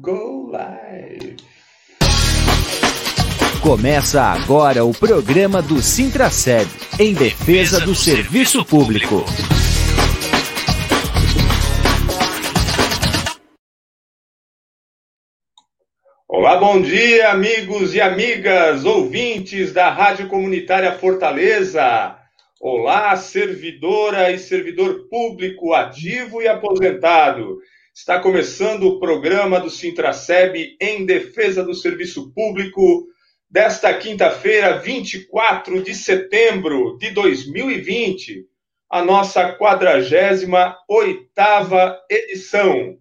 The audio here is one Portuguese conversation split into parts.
Go Live! Começa agora o programa do Sintraceb, em defesa do serviço público. Olá, bom dia, amigos e amigas, ouvintes da Rádio Comunitária Fortaleza. Olá, servidora e servidor público ativo e aposentado. Está começando o programa do Sintraceb em defesa do serviço público desta quinta-feira, 24 de setembro de 2020, a nossa 48 edição.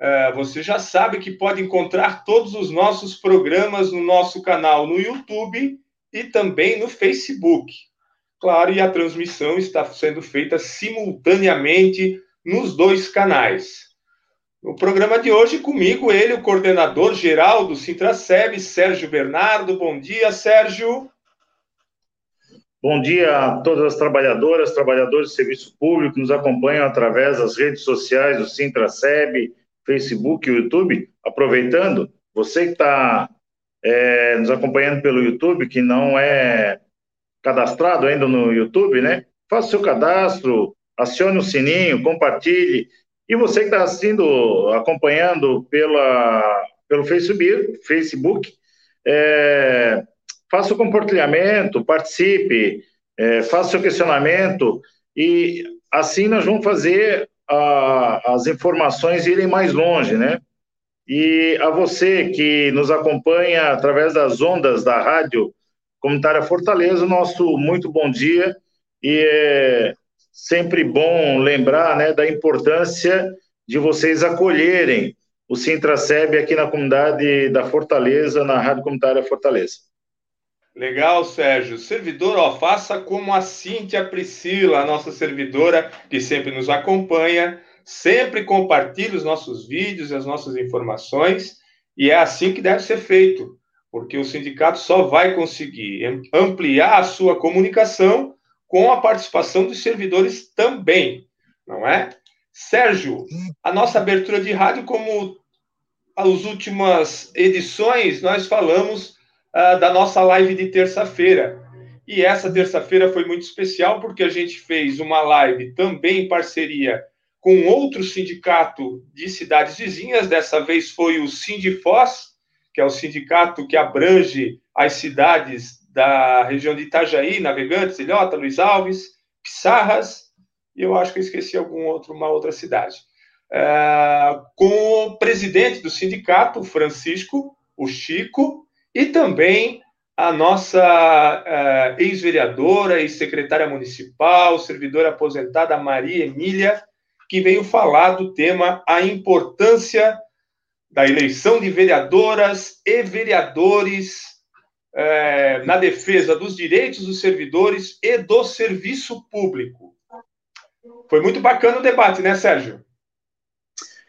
É, você já sabe que pode encontrar todos os nossos programas no nosso canal no YouTube e também no Facebook. Claro, e a transmissão está sendo feita simultaneamente nos dois canais. No programa de hoje, comigo, ele, o coordenador geral do Sintraceb, Sérgio Bernardo. Bom dia, Sérgio. Bom dia a todas as trabalhadoras, trabalhadores de serviço público que nos acompanham através das redes sociais do Sintraceb, Facebook e YouTube. Aproveitando, você que está é, nos acompanhando pelo YouTube, que não é cadastrado ainda no YouTube, né? Faça seu cadastro, acione o sininho, compartilhe e você que está assistindo, acompanhando pela, pelo Facebook, Facebook é, faça o compartilhamento, participe, é, faça seu questionamento e assim nós vamos fazer a, as informações irem mais longe, né? E a você que nos acompanha através das ondas da Rádio Comunitária Fortaleza, nosso muito bom dia e é, sempre bom lembrar né, da importância de vocês acolherem o Sintraceb aqui na comunidade da Fortaleza, na Rádio Comunitária Fortaleza. Legal, Sérgio. Servidor, ó, faça como a Cíntia Priscila, a nossa servidora, que sempre nos acompanha, sempre compartilha os nossos vídeos e as nossas informações, e é assim que deve ser feito, porque o sindicato só vai conseguir ampliar a sua comunicação com a participação dos servidores também, não é? Sérgio, a nossa abertura de rádio, como as últimas edições, nós falamos uh, da nossa live de terça-feira. E essa terça-feira foi muito especial porque a gente fez uma live também em parceria com outro sindicato de cidades vizinhas. Dessa vez foi o Sindifós, que é o sindicato que abrange as cidades da região de Itajaí, Navegantes, Ilhota, Luiz Alves, Pissarras, e eu acho que eu esqueci algum outro, uma outra cidade. É, com o presidente do sindicato, Francisco, o Chico, e também a nossa é, ex-vereadora e secretária municipal, servidora aposentada Maria Emília, que veio falar do tema a importância da eleição de vereadoras e vereadores é, na defesa dos direitos dos servidores e do serviço público. Foi muito bacana o debate, né, Sérgio?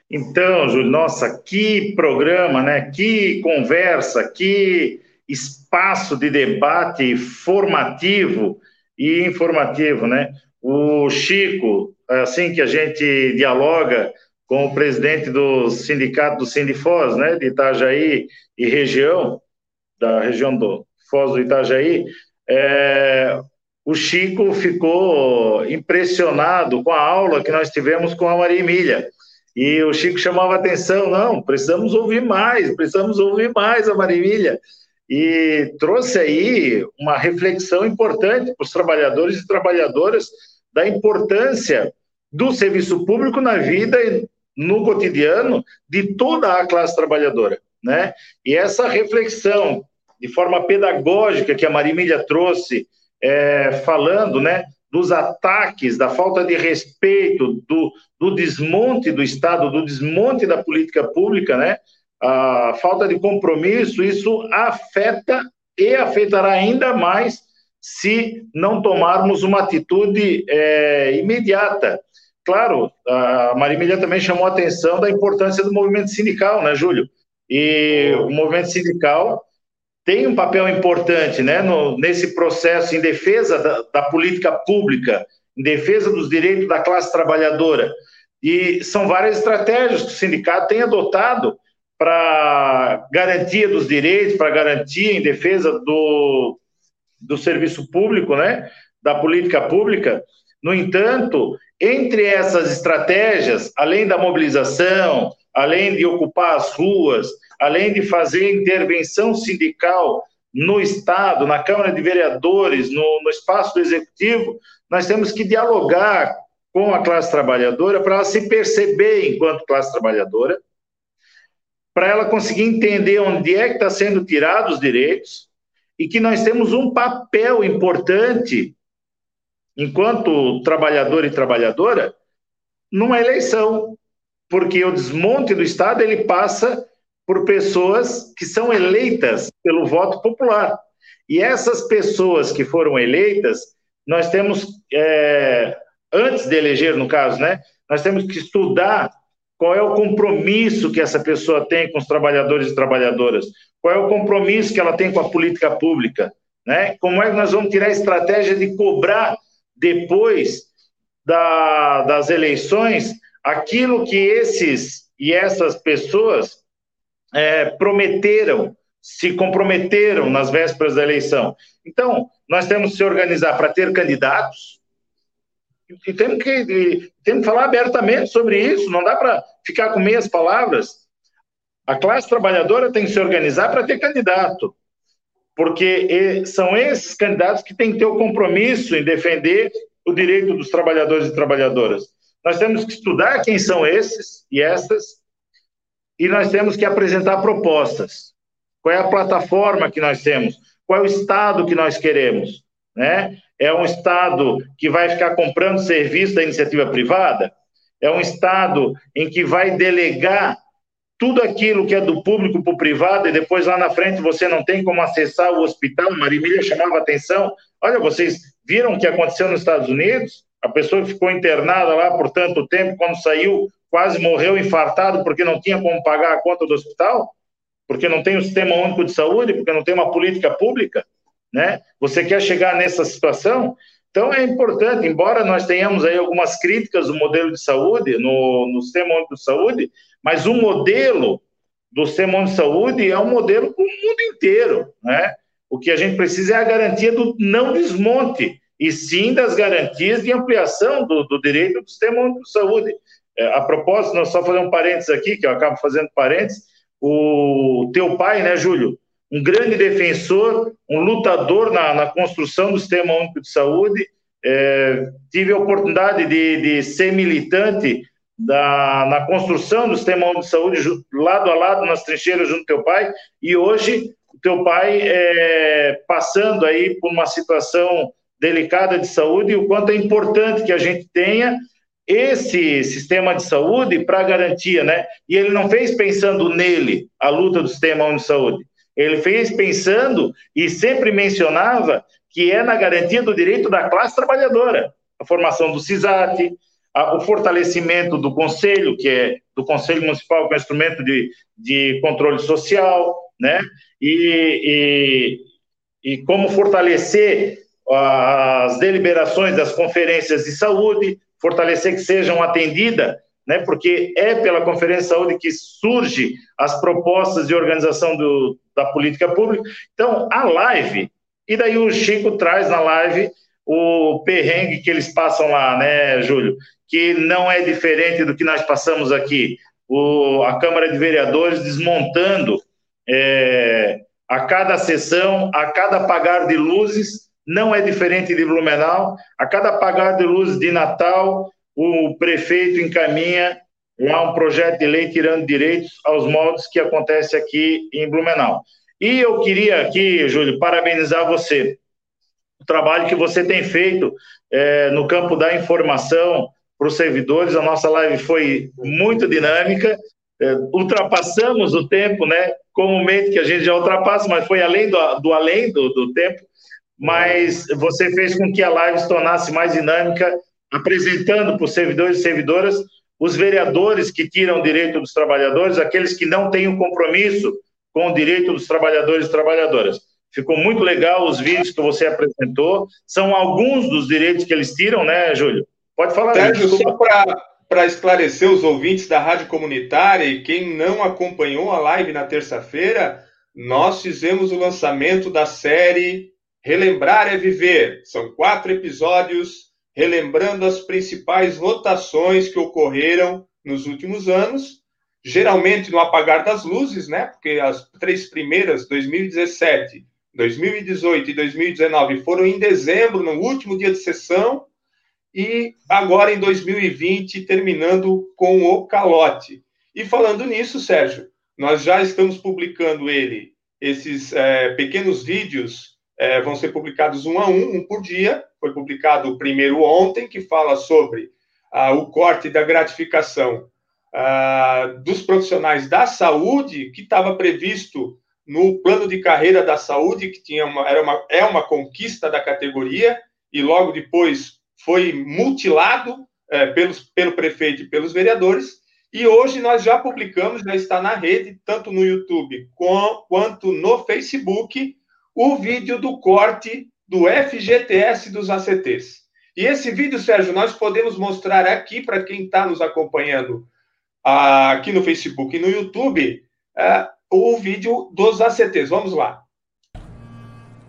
Então, Júlio, nossa, que programa, né? Que conversa, que espaço de debate formativo e informativo, né? O Chico, assim que a gente dialoga com o presidente do sindicato do Sindifós, né, de Itajaí e região, da região do Foz do Itajaí, é, o Chico ficou impressionado com a aula que nós tivemos com a Maria Emília. E o Chico chamava atenção, não, precisamos ouvir mais, precisamos ouvir mais a Maria Emília. E trouxe aí uma reflexão importante para os trabalhadores e trabalhadoras da importância do serviço público na vida e no cotidiano de toda a classe trabalhadora, né? E essa reflexão de forma pedagógica que a Marimília trouxe, é, falando né, dos ataques, da falta de respeito, do, do desmonte do Estado, do desmonte da política pública, né, a falta de compromisso, isso afeta e afetará ainda mais se não tomarmos uma atitude é, imediata. Claro, a Marimília também chamou a atenção da importância do movimento sindical, né, Júlio? E o movimento sindical tem um papel importante né, no, nesse processo em defesa da, da, política pública, em defesa dos direitos da classe trabalhadora. E são várias estratégias que o sindicato tem adotado para garantia dos direitos, para garantia em defesa do, do serviço público, né, da política pública. No entanto, entre essas estratégias, além da mobilização, além de ocupar as ruas, além de fazer intervenção sindical no Estado, na Câmara de Vereadores, no, no espaço do Executivo, nós temos que dialogar com a classe trabalhadora para ela se perceber enquanto classe trabalhadora, para ela conseguir entender onde é que está sendo tirados os direitos e que nós temos um papel importante enquanto trabalhador e trabalhadora numa eleição, porque o desmonte do Estado ele passa por pessoas que são eleitas pelo voto popular. E essas pessoas que foram eleitas, nós temos, é, antes de eleger, no caso, né, nós temos que estudar qual é o compromisso que essa pessoa tem com os trabalhadores e trabalhadoras, qual é o compromisso que ela tem com a política pública, né? Como é que nós vamos tirar a estratégia de cobrar depois da, das eleições aquilo que esses e essas pessoas é, prometeram, se comprometeram nas vésperas da eleição. Então, nós temos que se organizar para ter candidatos, e temos que, e temos que falar abertamente sobre isso, não dá para ficar com meias palavras. A classe trabalhadora tem que se organizar para ter candidato, porque são esses candidatos que têm que ter o compromisso em defender o direito dos trabalhadores e trabalhadoras. Nós temos que estudar quem são esses e essas, e nós temos que apresentar propostas. Qual é a plataforma que nós temos? Qual é o Estado que nós queremos? Né? É um Estado que vai ficar comprando serviço da iniciativa privada? É um Estado em que vai delegar tudo aquilo que é do público para o privado e depois lá na frente você não tem como acessar o hospital? Marimília chamava atenção. Olha, vocês viram o que aconteceu nos Estados Unidos? A pessoa ficou internada lá por tanto tempo, quando saiu, quase morreu infartado porque não tinha como pagar a conta do hospital? Porque não tem o sistema único de saúde? Porque não tem uma política pública? né? Você quer chegar nessa situação? Então é importante, embora nós tenhamos aí algumas críticas do modelo de saúde, no, no sistema único de saúde, mas o modelo do sistema único de saúde é um modelo para o mundo inteiro, né? O que a gente precisa é a garantia do não desmonte, e sim das garantias de ampliação do, do direito do sistema único de saúde. É, a propósito, nós só fazer um parênteses aqui, que eu acabo fazendo parênteses, o teu pai, né, Júlio, um grande defensor, um lutador na, na construção do Sistema Único de Saúde. É, tive a oportunidade de, de ser militante da, na construção do Sistema Único de Saúde, lado a lado, nas trincheiras, junto ao teu pai, e hoje o teu pai é, passando aí por uma situação delicada de saúde e o quanto é importante que a gente tenha esse sistema de saúde para garantia, né? E ele não fez pensando nele a luta do sistema único de saúde. Ele fez pensando e sempre mencionava que é na garantia do direito da classe trabalhadora, a formação do CISAT, a, o fortalecimento do Conselho, que é do Conselho Municipal, que é um instrumento de, de controle social, né? E, e, e como fortalecer as deliberações das conferências de saúde, fortalecer que sejam atendidas né, porque é pela Conferência de Saúde que surge as propostas de organização do, da política pública. Então, a live, e daí o Chico traz na live o perrengue que eles passam lá, né, Júlio? Que não é diferente do que nós passamos aqui. O, a Câmara de Vereadores desmontando é, a cada sessão, a cada apagar de luzes, não é diferente de Blumenau, a cada apagar de luzes de Natal, o prefeito encaminha lá um projeto de lei tirando direitos aos moldes que acontece aqui em Blumenau. E eu queria aqui, Júlio, parabenizar você. O trabalho que você tem feito é, no campo da informação para os servidores. A nossa live foi muito dinâmica. É, ultrapassamos o tempo, né? Comumente que a gente já ultrapassa, mas foi além do, do além do, do tempo. Mas você fez com que a live se tornasse mais dinâmica apresentando para os servidores e servidoras os vereadores que tiram o direito dos trabalhadores, aqueles que não têm o um compromisso com o direito dos trabalhadores e trabalhadoras. Ficou muito legal os vídeos que você apresentou. São alguns dos direitos que eles tiram, né, Júlio? Pode falar. Sérgio, só para esclarecer os ouvintes da Rádio Comunitária e quem não acompanhou a live na terça-feira, nós fizemos o lançamento da série Relembrar é Viver. São quatro episódios relembrando as principais votações que ocorreram nos últimos anos, geralmente no apagar das luzes, né? Porque as três primeiras, 2017, 2018 e 2019, foram em dezembro, no último dia de sessão, e agora em 2020, terminando com o calote. E falando nisso, Sérgio, nós já estamos publicando ele, esses é, pequenos vídeos é, vão ser publicados um a um, um por dia. Foi publicado o primeiro ontem, que fala sobre ah, o corte da gratificação ah, dos profissionais da saúde, que estava previsto no plano de carreira da saúde, que tinha uma, era uma, é uma conquista da categoria, e logo depois foi mutilado é, pelos, pelo prefeito e pelos vereadores. E hoje nós já publicamos, já está na rede, tanto no YouTube com, quanto no Facebook, o vídeo do corte do FGTS dos ACTs. E esse vídeo, Sérgio, nós podemos mostrar aqui para quem está nos acompanhando ah, aqui no Facebook e no YouTube ah, o vídeo dos ACTs. Vamos lá.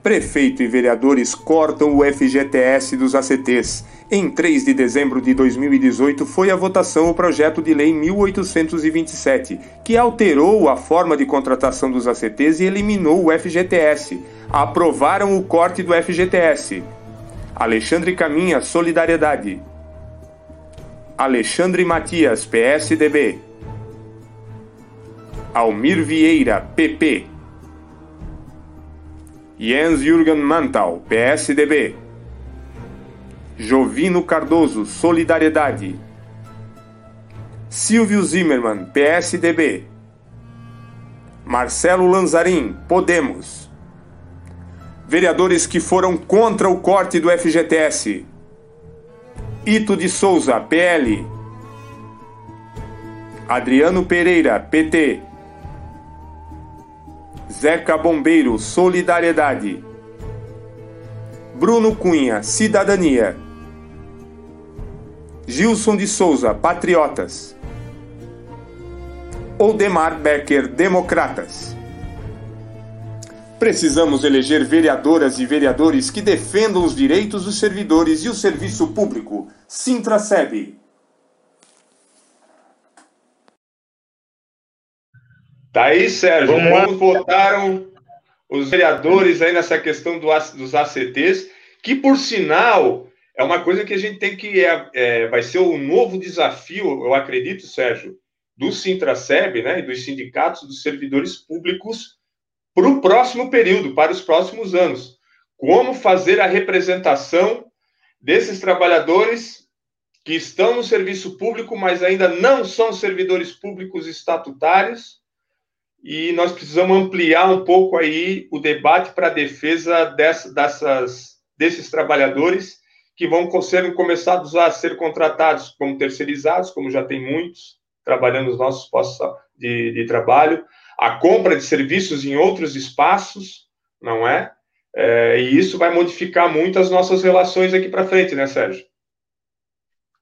Prefeito e vereadores cortam o FGTS dos ACTs. Em 3 de dezembro de 2018 foi a votação o projeto de lei 1827, que alterou a forma de contratação dos ACTs e eliminou o FGTS. Aprovaram o corte do FGTS. Alexandre Caminha, Solidariedade. Alexandre Matias, PSDB. Almir Vieira, PP. Jens Jürgen Mantal, PSDB. Jovino Cardoso, Solidariedade. Silvio Zimmermann, PSDB. Marcelo Lanzarin, Podemos. Vereadores que foram contra o corte do FGTS. Ito de Souza, PL. Adriano Pereira, PT. Zeca Bombeiro, Solidariedade. Bruno Cunha, Cidadania. Gilson de Souza, Patriotas. Oldemar Becker, Democratas. Precisamos eleger vereadoras e vereadores que defendam os direitos dos servidores e o serviço público. Sintra-SEB. Tá aí, Sérgio. Vamos Como votaram os vereadores aí nessa questão do, dos ACTs, que, por sinal, é uma coisa que a gente tem que. É, é, vai ser o um novo desafio, eu acredito, Sérgio, do Sintraceb, né, e dos sindicatos dos servidores públicos para o próximo período, para os próximos anos. Como fazer a representação desses trabalhadores que estão no serviço público, mas ainda não são servidores públicos estatutários, e nós precisamos ampliar um pouco aí o debate para a defesa dessa, dessas, desses trabalhadores que vão ser começados a ser contratados como terceirizados, como já tem muitos trabalhando nos nossos postos de, de trabalho, a compra de serviços em outros espaços, não é? é e isso vai modificar muito as nossas relações aqui para frente, né, Sérgio?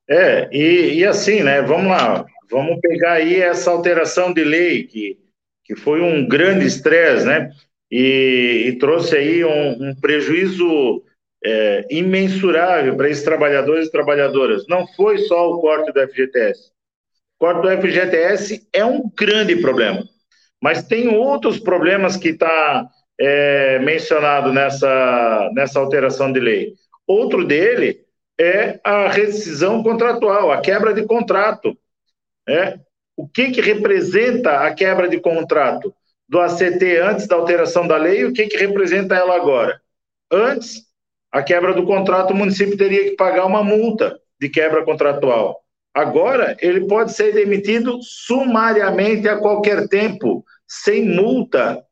É, e, e assim, né, vamos lá, vamos pegar aí essa alteração de lei que que foi um grande estresse, né? E, e, trouxe aí um, um prejuízo é, imensurável para esses trabalhadores e trabalhadoras. Não foi só o corte do FGTS. O corte do FGTS é um grande problema, mas tem outros problemas que está é, mencionado nessa, nessa alteração de lei. Outro dele é a rescisão contratual, a quebra de contrato. Né? O que, que representa a quebra de contrato do ACT antes da alteração da lei e o que, que representa ela agora. Antes, a quebra do contrato, o município teria que pagar uma multa de quebra contratual. Agora, ele pode ser demitido sumariamente a qualquer tempo, sem multa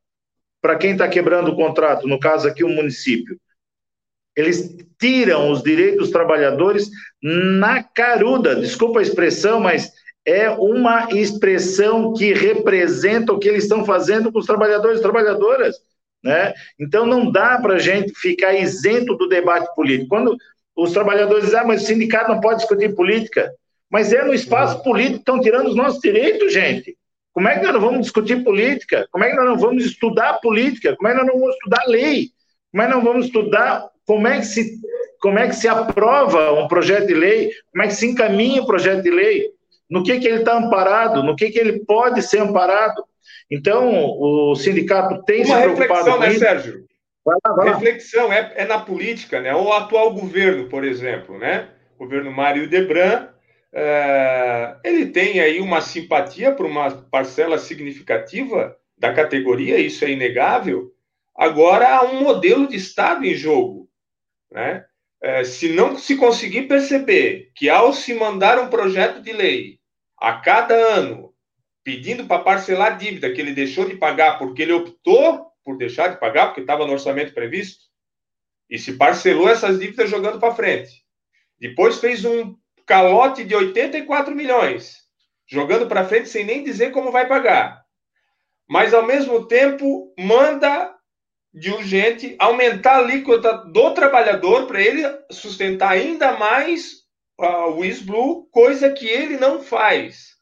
para quem está quebrando o contrato, no caso aqui o município. Eles tiram os direitos dos trabalhadores na caruda, desculpa a expressão, mas é uma expressão que representa o que eles estão fazendo com os trabalhadores e trabalhadoras. Né? Então não dá para a gente ficar isento do debate político. Quando os trabalhadores dizem, ah, mas o sindicato não pode discutir política. Mas é no espaço político que estão tirando os nossos direitos, gente. Como é que nós não vamos discutir política? Como é que nós não vamos estudar política? Como é que nós não vamos estudar lei? Como é que nós vamos estudar como é que se, como é que se aprova um projeto de lei? Como é que se encaminha o um projeto de lei? No que, que ele está amparado? No que, que ele pode ser amparado? Então, o sindicato tem Uma se preocupado reflexão, né, Sérgio? Vai lá, vai lá. Reflexão é, é, na política, né? O atual governo, por exemplo, né? O governo Mário Debran, é, ele tem aí uma simpatia por uma parcela significativa da categoria, isso é inegável. Agora há um modelo de Estado em jogo, né? É, se não se conseguir perceber que ao se mandar um projeto de lei a cada ano pedindo para parcelar a dívida que ele deixou de pagar porque ele optou por deixar de pagar, porque estava no orçamento previsto, e se parcelou essas dívidas jogando para frente. Depois fez um calote de 84 milhões, jogando para frente sem nem dizer como vai pagar. Mas, ao mesmo tempo, manda de urgente aumentar a alíquota do trabalhador para ele sustentar ainda mais o ISBLU, coisa que ele não faz.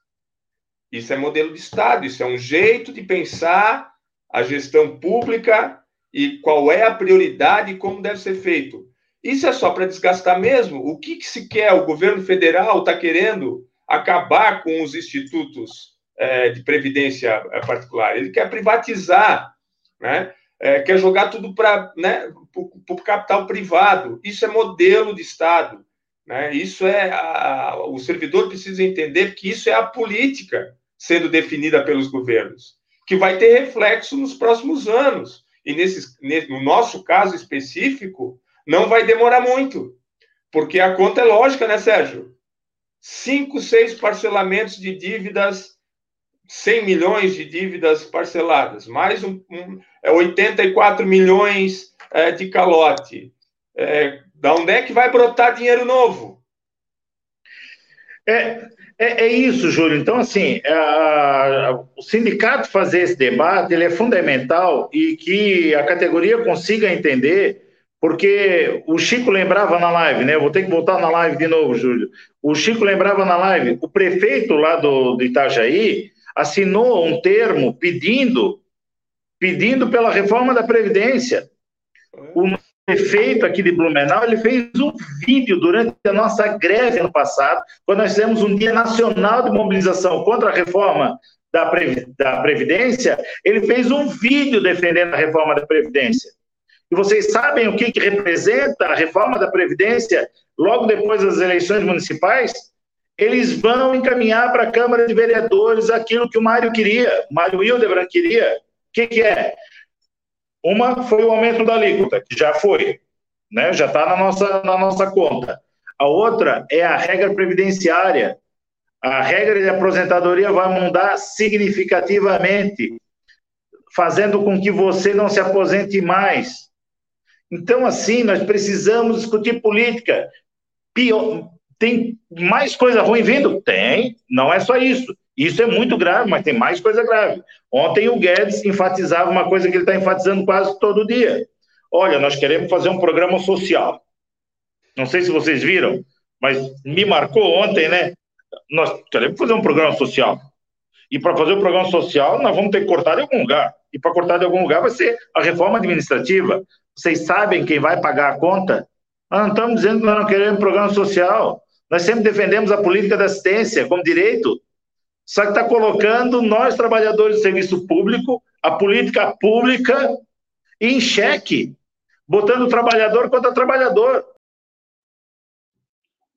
Isso é modelo de Estado, isso é um jeito de pensar a gestão pública e qual é a prioridade e como deve ser feito. Isso é só para desgastar mesmo? O que, que, se quer? O governo federal está querendo acabar com os institutos é, de previdência é, particular. Ele quer privatizar, né? É, quer jogar tudo para né, o capital privado. Isso é modelo de Estado. Né? Isso é a, o servidor precisa entender que isso é a política sendo definida pelos governos que vai ter reflexo nos próximos anos. E nesse, no nosso caso específico, não vai demorar muito, porque a conta é lógica, né, Sérgio? Cinco, seis parcelamentos de dívidas, 100 milhões de dívidas parceladas, mais um, um é 84 milhões é, de calote. É, da onde é que vai brotar dinheiro novo? É, é, é, isso, Júlio. Então, assim, a, a, o sindicato fazer esse debate ele é fundamental e que a categoria consiga entender, porque o Chico lembrava na live, né? Eu vou ter que voltar na live de novo, Júlio. O Chico lembrava na live, o prefeito lá do, do Itajaí assinou um termo pedindo, pedindo pela reforma da Previdência. O prefeito aqui de Blumenau, ele fez um vídeo durante a nossa greve ano passado, quando nós fizemos um dia nacional de mobilização contra a reforma da, da Previdência, ele fez um vídeo defendendo a reforma da Previdência. E vocês sabem o que, que representa a reforma da Previdência logo depois das eleições municipais? Eles vão encaminhar para a Câmara de Vereadores aquilo que o Mário queria, Mário Hildebrand queria. O que, que é? Uma foi o aumento da alíquota, que já foi, né? já está na nossa, na nossa conta. A outra é a regra previdenciária. A regra de aposentadoria vai mudar significativamente, fazendo com que você não se aposente mais. Então, assim, nós precisamos discutir política. Pior, tem mais coisa ruim vindo? Tem, não é só isso. Isso é muito grave, mas tem mais coisa grave. Ontem o Guedes enfatizava uma coisa que ele está enfatizando quase todo dia. Olha, nós queremos fazer um programa social. Não sei se vocês viram, mas me marcou ontem, né? Nós queremos fazer um programa social. E para fazer o programa social, nós vamos ter que cortar de algum lugar. E para cortar de algum lugar vai ser a reforma administrativa. Vocês sabem quem vai pagar a conta? Nós não estamos dizendo que nós não queremos programa social. Nós sempre defendemos a política da assistência como direito. Só que está colocando nós, trabalhadores do serviço público, a política pública em xeque, botando o trabalhador contra o trabalhador.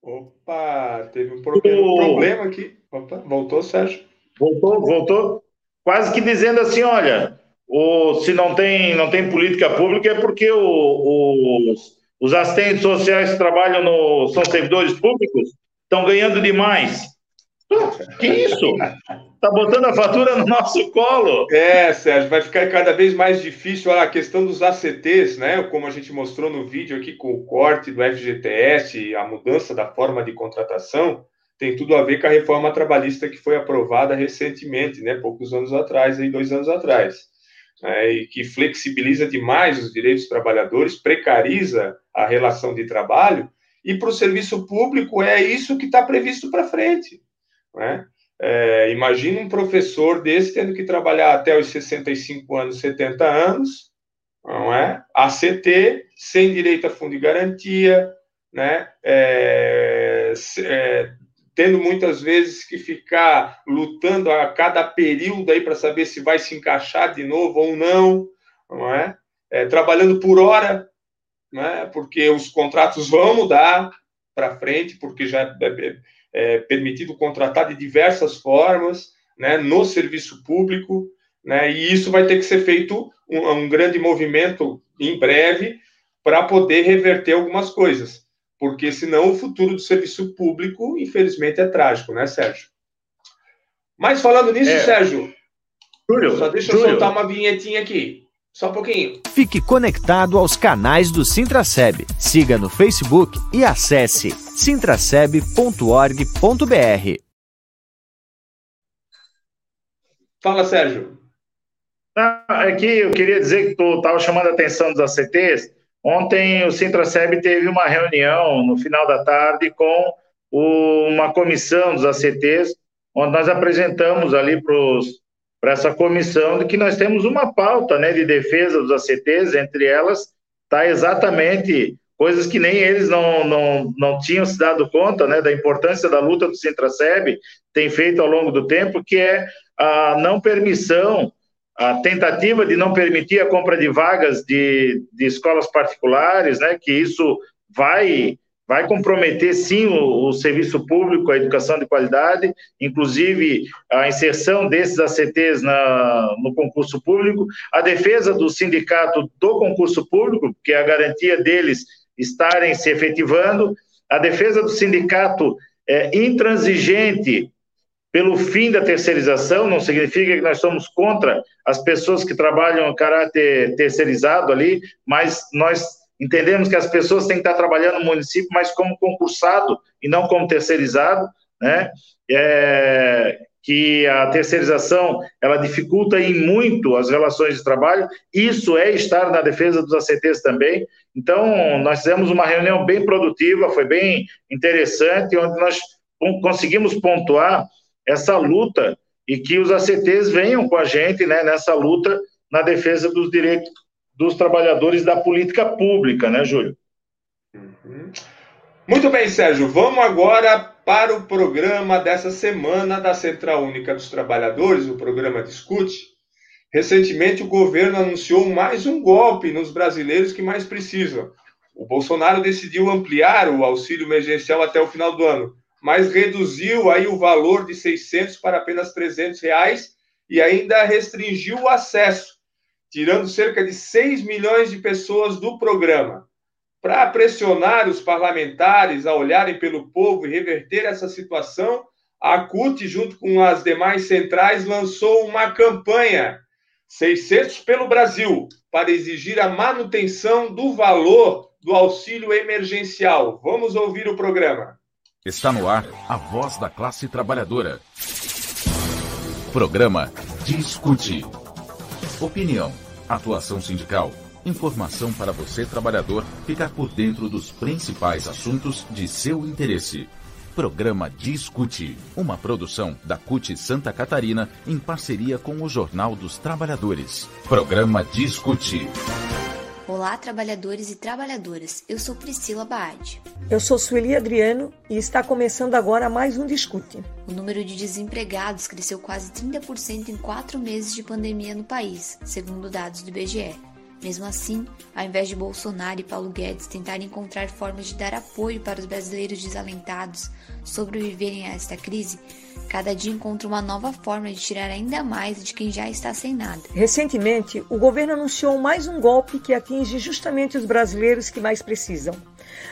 Opa, teve um problema, o... problema aqui. Opa, voltou, Sérgio? Voltou, voltou. Quase que dizendo assim: olha, o, se não tem, não tem política pública é porque o, os, os assistentes sociais que trabalham no. são servidores públicos, estão ganhando demais. Que isso? Tá botando a fatura no nosso colo. É, Sérgio, vai ficar cada vez mais difícil a questão dos ACTs, né? Como a gente mostrou no vídeo aqui com o corte do FGTS, a mudança da forma de contratação, tem tudo a ver com a reforma trabalhista que foi aprovada recentemente, né? Poucos anos atrás, aí dois anos atrás, né? e que flexibiliza demais os direitos dos trabalhadores, precariza a relação de trabalho e para o serviço público é isso que está previsto para frente. Né? É, imagina um professor desse tendo que trabalhar até os 65 anos, 70 anos, não é? ACT, sem direito a fundo de garantia, né? É, é, tendo muitas vezes que ficar lutando a cada período aí para saber se vai se encaixar de novo ou não, não é? é trabalhando por hora, né? Porque os contratos vão mudar para frente, porque já é, permitido contratar de diversas formas, né? No serviço público, né? E isso vai ter que ser feito um, um grande movimento em breve para poder reverter algumas coisas, porque senão o futuro do serviço público, infelizmente, é trágico, né, Sérgio? Mas falando nisso, é. Sérgio, Júlio, só deixa Júlio. eu soltar uma vinhetinha aqui. Só um pouquinho. Fique conectado aos canais do Sintraceb. Siga no Facebook e acesse sintraceb.org.br. Fala, Sérgio. Aqui eu queria dizer que estava chamando a atenção dos ACTs. Ontem o Sintraceb teve uma reunião no final da tarde com uma comissão dos ACTs, onde nós apresentamos ali para essa comissão de que nós temos uma pauta né, de defesa dos ACTs, entre elas está exatamente coisas que nem eles não, não, não tinham se dado conta né, da importância da luta do Sintraceb, tem feito ao longo do tempo, que é a não permissão a tentativa de não permitir a compra de vagas de, de escolas particulares, né, que isso vai vai comprometer sim o, o, serviço público, a educação de qualidade, inclusive a inserção desses ACTs na, no concurso público, a defesa do sindicato do concurso público, que é a garantia deles estarem se efetivando, a defesa do sindicato é, intransigente pelo fim da terceirização, não significa que nós somos contra as pessoas que trabalham em caráter terceirizado ali, mas nós entendemos que as pessoas têm que estar trabalhando no município, mas como concursado e não como terceirizado, né? É, que a terceirização ela dificulta em muito as relações de trabalho. Isso é estar na defesa dos ACTs também. Então, nós fizemos uma reunião bem produtiva, foi bem interessante, onde nós conseguimos pontuar essa luta e que os ACTs venham com a gente né, nessa luta na defesa dos direitos dos trabalhadores da política pública, né, Júlio? Uhum. Muito bem, Sérgio. Vamos agora para o programa dessa semana da Central Única dos Trabalhadores, o programa Discute. Recentemente, o governo anunciou mais um golpe nos brasileiros que mais precisam. O Bolsonaro decidiu ampliar o auxílio emergencial até o final do ano mas reduziu aí o valor de 600 para apenas 300 reais e ainda restringiu o acesso, tirando cerca de 6 milhões de pessoas do programa. Para pressionar os parlamentares a olharem pelo povo e reverter essa situação, a CUT, junto com as demais centrais, lançou uma campanha 600 pelo Brasil para exigir a manutenção do valor do auxílio emergencial. Vamos ouvir o programa. Está no ar a voz da classe trabalhadora. Programa Discute. Opinião, atuação sindical, informação para você trabalhador ficar por dentro dos principais assuntos de seu interesse. Programa Discute, uma produção da CUT Santa Catarina em parceria com o Jornal dos Trabalhadores. Programa Discute. Olá, trabalhadores e trabalhadoras. Eu sou Priscila Baade. Eu sou Sueli Adriano e está começando agora mais um Discute. O número de desempregados cresceu quase 30% em quatro meses de pandemia no país, segundo dados do IBGE. Mesmo assim, ao invés de Bolsonaro e Paulo Guedes tentarem encontrar formas de dar apoio para os brasileiros desalentados sobreviverem a esta crise, cada dia encontra uma nova forma de tirar ainda mais de quem já está sem nada. Recentemente, o governo anunciou mais um golpe que atinge justamente os brasileiros que mais precisam.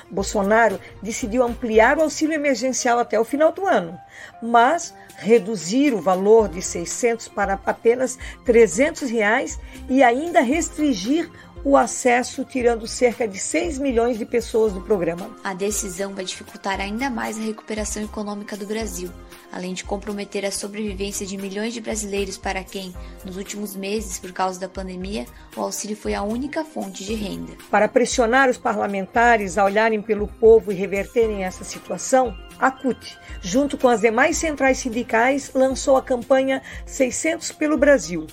Bolsonaro decidiu ampliar o auxílio emergencial até o final do ano, mas reduzir o valor de 600 para apenas 300 reais e ainda restringir o acesso, tirando cerca de 6 milhões de pessoas do programa. A decisão vai dificultar ainda mais a recuperação econômica do Brasil, além de comprometer a sobrevivência de milhões de brasileiros para quem, nos últimos meses, por causa da pandemia, o auxílio foi a única fonte de renda. Para pressionar os parlamentares a olharem pelo povo e reverterem essa situação, a CUT, junto com as demais centrais sindicais, lançou a campanha 600 pelo Brasil,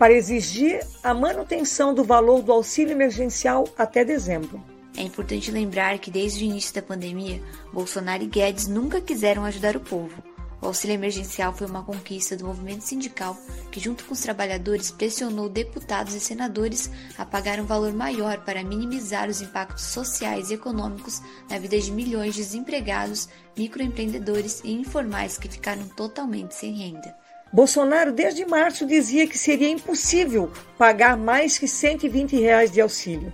para exigir a manutenção do valor do auxílio emergencial até dezembro. É importante lembrar que desde o início da pandemia, Bolsonaro e Guedes nunca quiseram ajudar o povo. O auxílio emergencial foi uma conquista do movimento sindical que, junto com os trabalhadores, pressionou deputados e senadores a pagar um valor maior para minimizar os impactos sociais e econômicos na vida de milhões de desempregados, microempreendedores e informais que ficaram totalmente sem renda. Bolsonaro, desde março, dizia que seria impossível pagar mais que 120 reais de auxílio.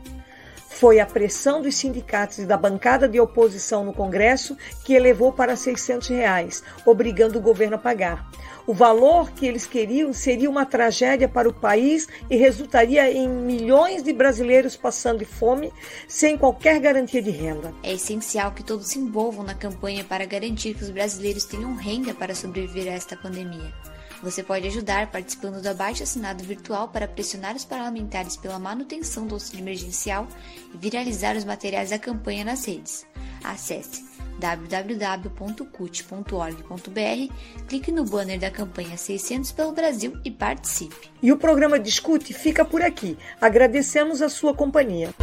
Foi a pressão dos sindicatos e da bancada de oposição no Congresso que elevou para 600 reais, obrigando o governo a pagar. O valor que eles queriam seria uma tragédia para o país e resultaria em milhões de brasileiros passando fome sem qualquer garantia de renda. É essencial que todos se envolvam na campanha para garantir que os brasileiros tenham renda para sobreviver a esta pandemia. Você pode ajudar participando do abaixo assinado virtual para pressionar os parlamentares pela manutenção do auxílio emergencial e viralizar os materiais da campanha nas redes. Acesse www.cut.org.br, clique no banner da campanha 600 pelo Brasil e participe. E o programa Discute fica por aqui. Agradecemos a sua companhia.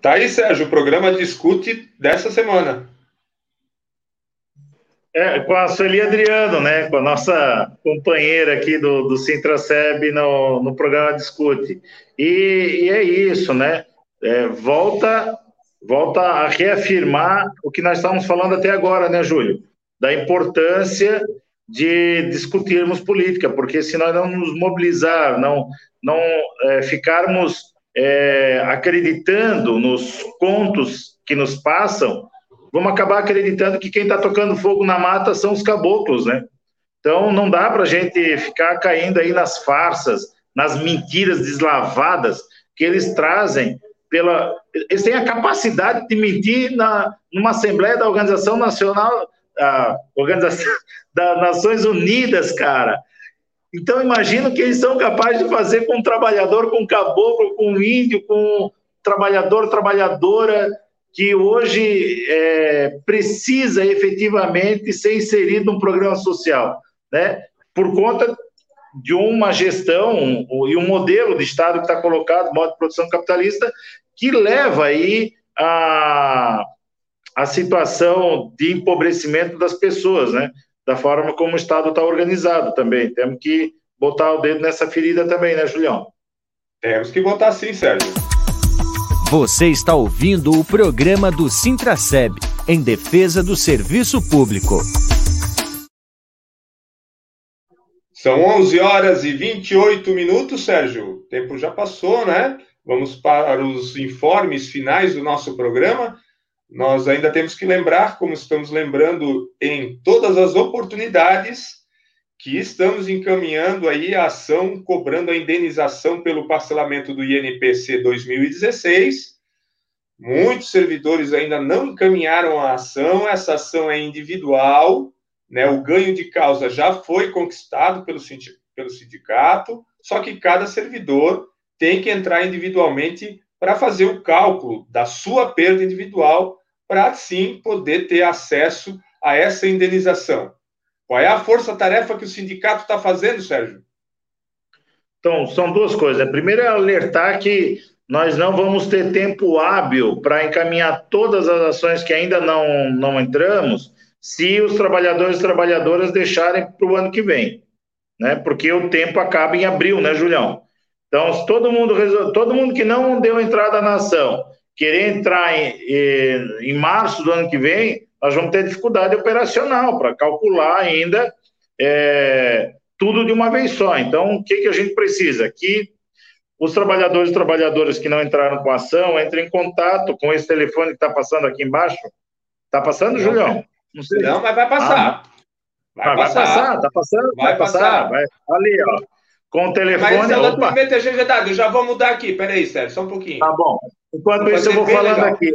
Tá aí, Sérgio, o programa discute dessa semana. É, com a Sueli Adriano, né? Com a nossa companheira aqui do, do Sintraceb no, no programa Discute. E, e é isso, né? É, volta, volta a reafirmar o que nós estávamos falando até agora, né, Júlio? Da importância de discutirmos política, porque se nós não nos mobilizar, não, não é, ficarmos é, acreditando nos contos que nos passam, vamos acabar acreditando que quem está tocando fogo na mata são os caboclos, né? Então não dá para a gente ficar caindo aí nas farsas, nas mentiras deslavadas que eles trazem pela. Eles têm a capacidade de mentir na, numa Assembleia da Organização Nacional, a Organização das Nações Unidas, cara. Então, imagina o que eles são capazes de fazer com um trabalhador, com um caboclo, com um índio, com um trabalhador, trabalhadora, que hoje é, precisa efetivamente ser inserido num programa social, né? Por conta de uma gestão e um modelo de Estado que está colocado, modo de produção capitalista, que leva aí a, a situação de empobrecimento das pessoas, né? Da forma como o Estado está organizado também. Temos que botar o dedo nessa ferida também, né, Julião? Temos que botar sim, Sérgio. Você está ouvindo o programa do Sintraceb, em defesa do serviço público. São 11 horas e 28 minutos, Sérgio. O tempo já passou, né? Vamos para os informes finais do nosso programa nós ainda temos que lembrar, como estamos lembrando em todas as oportunidades, que estamos encaminhando aí a ação cobrando a indenização pelo parcelamento do INPC 2016. Muitos servidores ainda não encaminharam a ação, essa ação é individual, né? O ganho de causa já foi conquistado pelo sindicato, só que cada servidor tem que entrar individualmente para fazer o cálculo da sua perda individual para sim poder ter acesso a essa indenização. Qual é a força-tarefa que o sindicato está fazendo, Sérgio? Então, são duas coisas. Primeiro é alertar que nós não vamos ter tempo hábil para encaminhar todas as ações que ainda não, não entramos, se os trabalhadores e trabalhadoras deixarem para o ano que vem, né? Porque o tempo acaba em abril, né, Julião? Então, se todo mundo, todo mundo que não deu entrada na ação querer entrar em, em, março do ano que vem, nós vamos ter dificuldade operacional para calcular ainda é, tudo de uma vez só. Então, o que, que a gente precisa? Que os trabalhadores e trabalhadoras que não entraram com a ação entrem em contato com esse telefone que está passando aqui embaixo. Está passando, não, Julião? Não sei. Não, mas vai passar. Ah, Vai, vai passar. passar, tá passando, vai, vai passar. passar. Vai. Ali, ó. Com o telefone. Mas esse opa. é agendado. Eu já vou mudar aqui. Peraí, Sérgio, só um pouquinho. Tá bom. Enquanto isso, eu vou falando legal. aqui.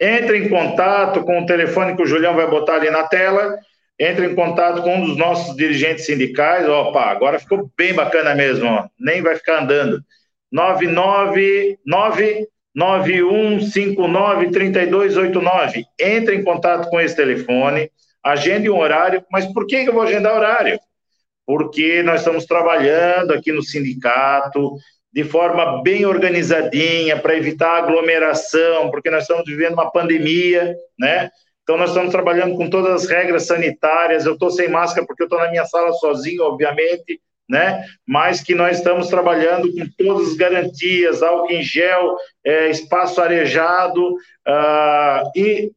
Entre em contato com o telefone que o Julião vai botar ali na tela. Entre em contato com um dos nossos dirigentes sindicais. Opa, agora ficou bem bacana mesmo. Ó. Nem vai ficar andando. 999 91593289. Entre em contato com esse telefone, agende um horário. Mas por que eu vou agendar horário? Porque nós estamos trabalhando aqui no sindicato de forma bem organizadinha para evitar aglomeração, porque nós estamos vivendo uma pandemia, né? Então nós estamos trabalhando com todas as regras sanitárias. Eu estou sem máscara porque eu estou na minha sala sozinho, obviamente, né? Mas que nós estamos trabalhando com todas as garantias, álcool em gel, é, espaço arejado, uh, e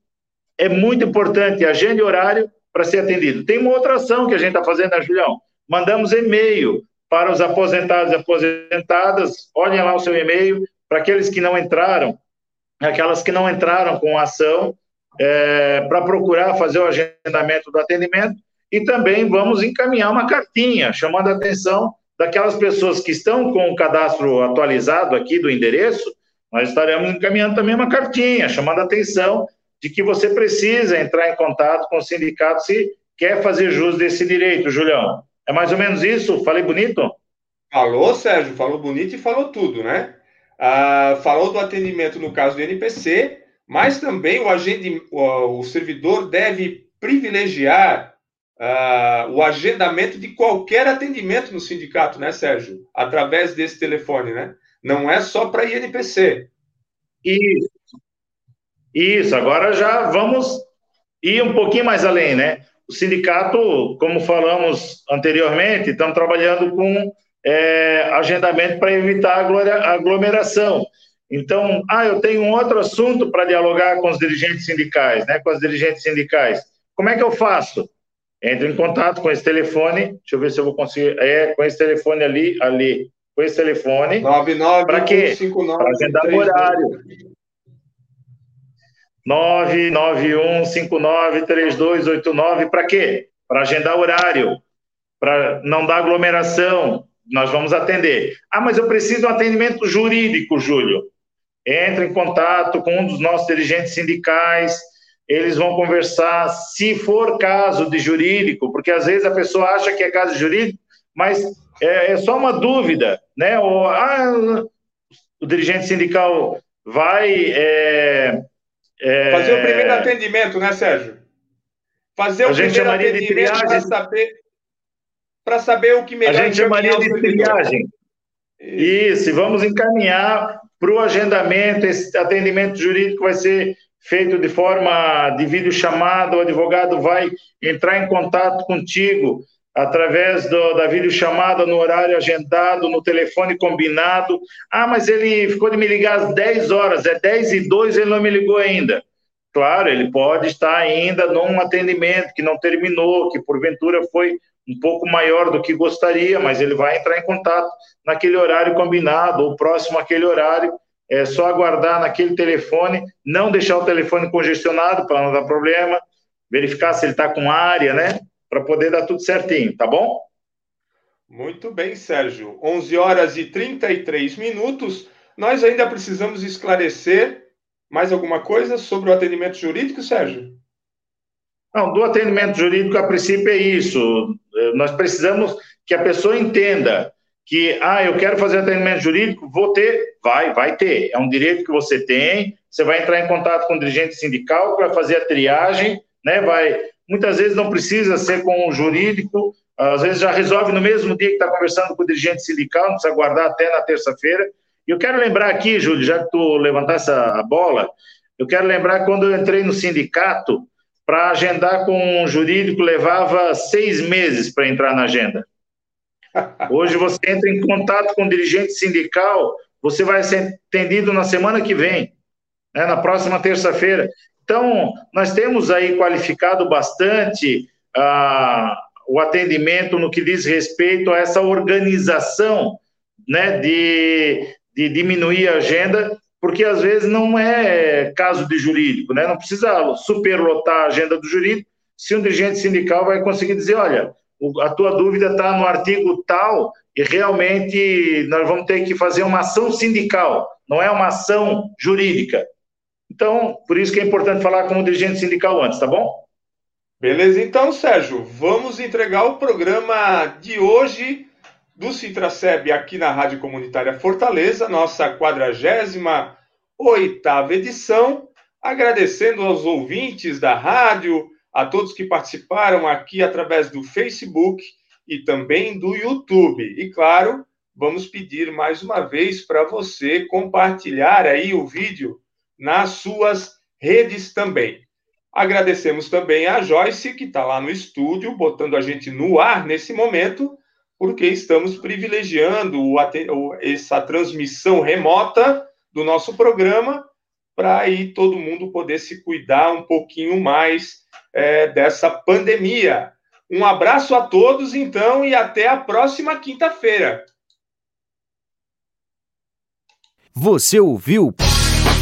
é muito importante, agende horário para ser atendido. Tem uma outra ação que a gente está fazendo, né, Julião? Mandamos e-mail para os aposentados e aposentadas, olhem lá o seu e-mail, para aqueles que não entraram, aquelas que não entraram com a ação, é, para procurar fazer o agendamento do atendimento, e também vamos encaminhar uma cartinha chamando a atenção daquelas pessoas que estão com o cadastro atualizado aqui do endereço, nós estaremos encaminhando também uma cartinha chamando a atenção de que você precisa entrar em contato com o sindicato se quer fazer jus desse direito, Julião. É mais ou menos isso? Falei bonito? Falou, Sérgio, falou bonito e falou tudo, né? Ah, falou do atendimento no caso do NPC, mas também o, agente, o, o servidor deve privilegiar uh, o agendamento de qualquer atendimento no sindicato, né, Sérgio? Através desse telefone, né? Não é só para INPC. Isso. Isso, agora já vamos ir um pouquinho mais além, né? O sindicato, como falamos anteriormente, estamos trabalhando com é, agendamento para evitar aglomeração. Então, ah, eu tenho um outro assunto para dialogar com os dirigentes sindicais, né? Com as dirigentes sindicais. Como é que eu faço? Entre em contato com esse telefone. Deixa eu ver se eu vou conseguir. É, com esse telefone ali, ali. Com esse telefone. 99 Para quê? Para agendar o horário. 991593289. Para quê? Para agendar horário. Para não dar aglomeração. Nós vamos atender. Ah, mas eu preciso de um atendimento jurídico, Júlio. Entre em contato com um dos nossos dirigentes sindicais eles vão conversar, se for caso de jurídico, porque às vezes a pessoa acha que é caso jurídico, mas é, é só uma dúvida, né? Ou, ah, o dirigente sindical vai. É, é, Fazer o primeiro atendimento, né, Sérgio? Fazer o primeiro atendimento para saber, para saber o que melhor. A gente chamaria de triagem. Isso, e vamos encaminhar para o agendamento, esse atendimento jurídico vai ser feito de forma de vídeo chamada, o advogado vai entrar em contato contigo através do, da videochamada no horário agendado, no telefone combinado. Ah, mas ele ficou de me ligar às 10 horas, é 10 e 2, ele não me ligou ainda. Claro, ele pode estar ainda num atendimento que não terminou, que porventura foi um pouco maior do que gostaria, mas ele vai entrar em contato naquele horário combinado, ou próximo àquele horário, é só aguardar naquele telefone, não deixar o telefone congestionado para não dar problema, verificar se ele está com área, né? Para poder dar tudo certinho, tá bom? Muito bem, Sérgio. 11 horas e 33 minutos. Nós ainda precisamos esclarecer mais alguma coisa sobre o atendimento jurídico, Sérgio? Não, do atendimento jurídico, a princípio, é isso. Nós precisamos que a pessoa entenda que, ah, eu quero fazer atendimento jurídico, vou ter, vai, vai ter. É um direito que você tem. Você vai entrar em contato com o dirigente sindical, vai fazer a triagem, né? Vai, muitas vezes não precisa ser com o jurídico, às vezes já resolve no mesmo dia que está conversando com o dirigente sindical, não precisa guardar até na terça-feira. E eu quero lembrar aqui, Júlio, já que tu levantasse a bola, eu quero lembrar quando eu entrei no sindicato, para agendar com um jurídico levava seis meses para entrar na agenda. Hoje você entra em contato com o dirigente sindical, você vai ser atendido na semana que vem, né, na próxima terça-feira. Então, nós temos aí qualificado bastante ah, o atendimento no que diz respeito a essa organização né, de, de diminuir a agenda, porque às vezes não é caso de jurídico, né? não precisa superlotar a agenda do jurídico, se um dirigente sindical vai conseguir dizer, olha, a tua dúvida está no artigo tal e realmente nós vamos ter que fazer uma ação sindical, não é uma ação jurídica. Então, por isso que é importante falar com o dirigente sindical antes, tá bom? Beleza, então, Sérgio, vamos entregar o programa de hoje do Citraceb aqui na Rádio Comunitária Fortaleza, nossa 48ª edição, agradecendo aos ouvintes da rádio, a todos que participaram aqui através do Facebook e também do YouTube. E claro, vamos pedir mais uma vez para você compartilhar aí o vídeo nas suas redes também. Agradecemos também a Joyce, que está lá no estúdio, botando a gente no ar nesse momento, porque estamos privilegiando essa transmissão remota do nosso programa para aí todo mundo poder se cuidar um pouquinho mais é, dessa pandemia. Um abraço a todos, então, e até a próxima quinta-feira. Você ouviu?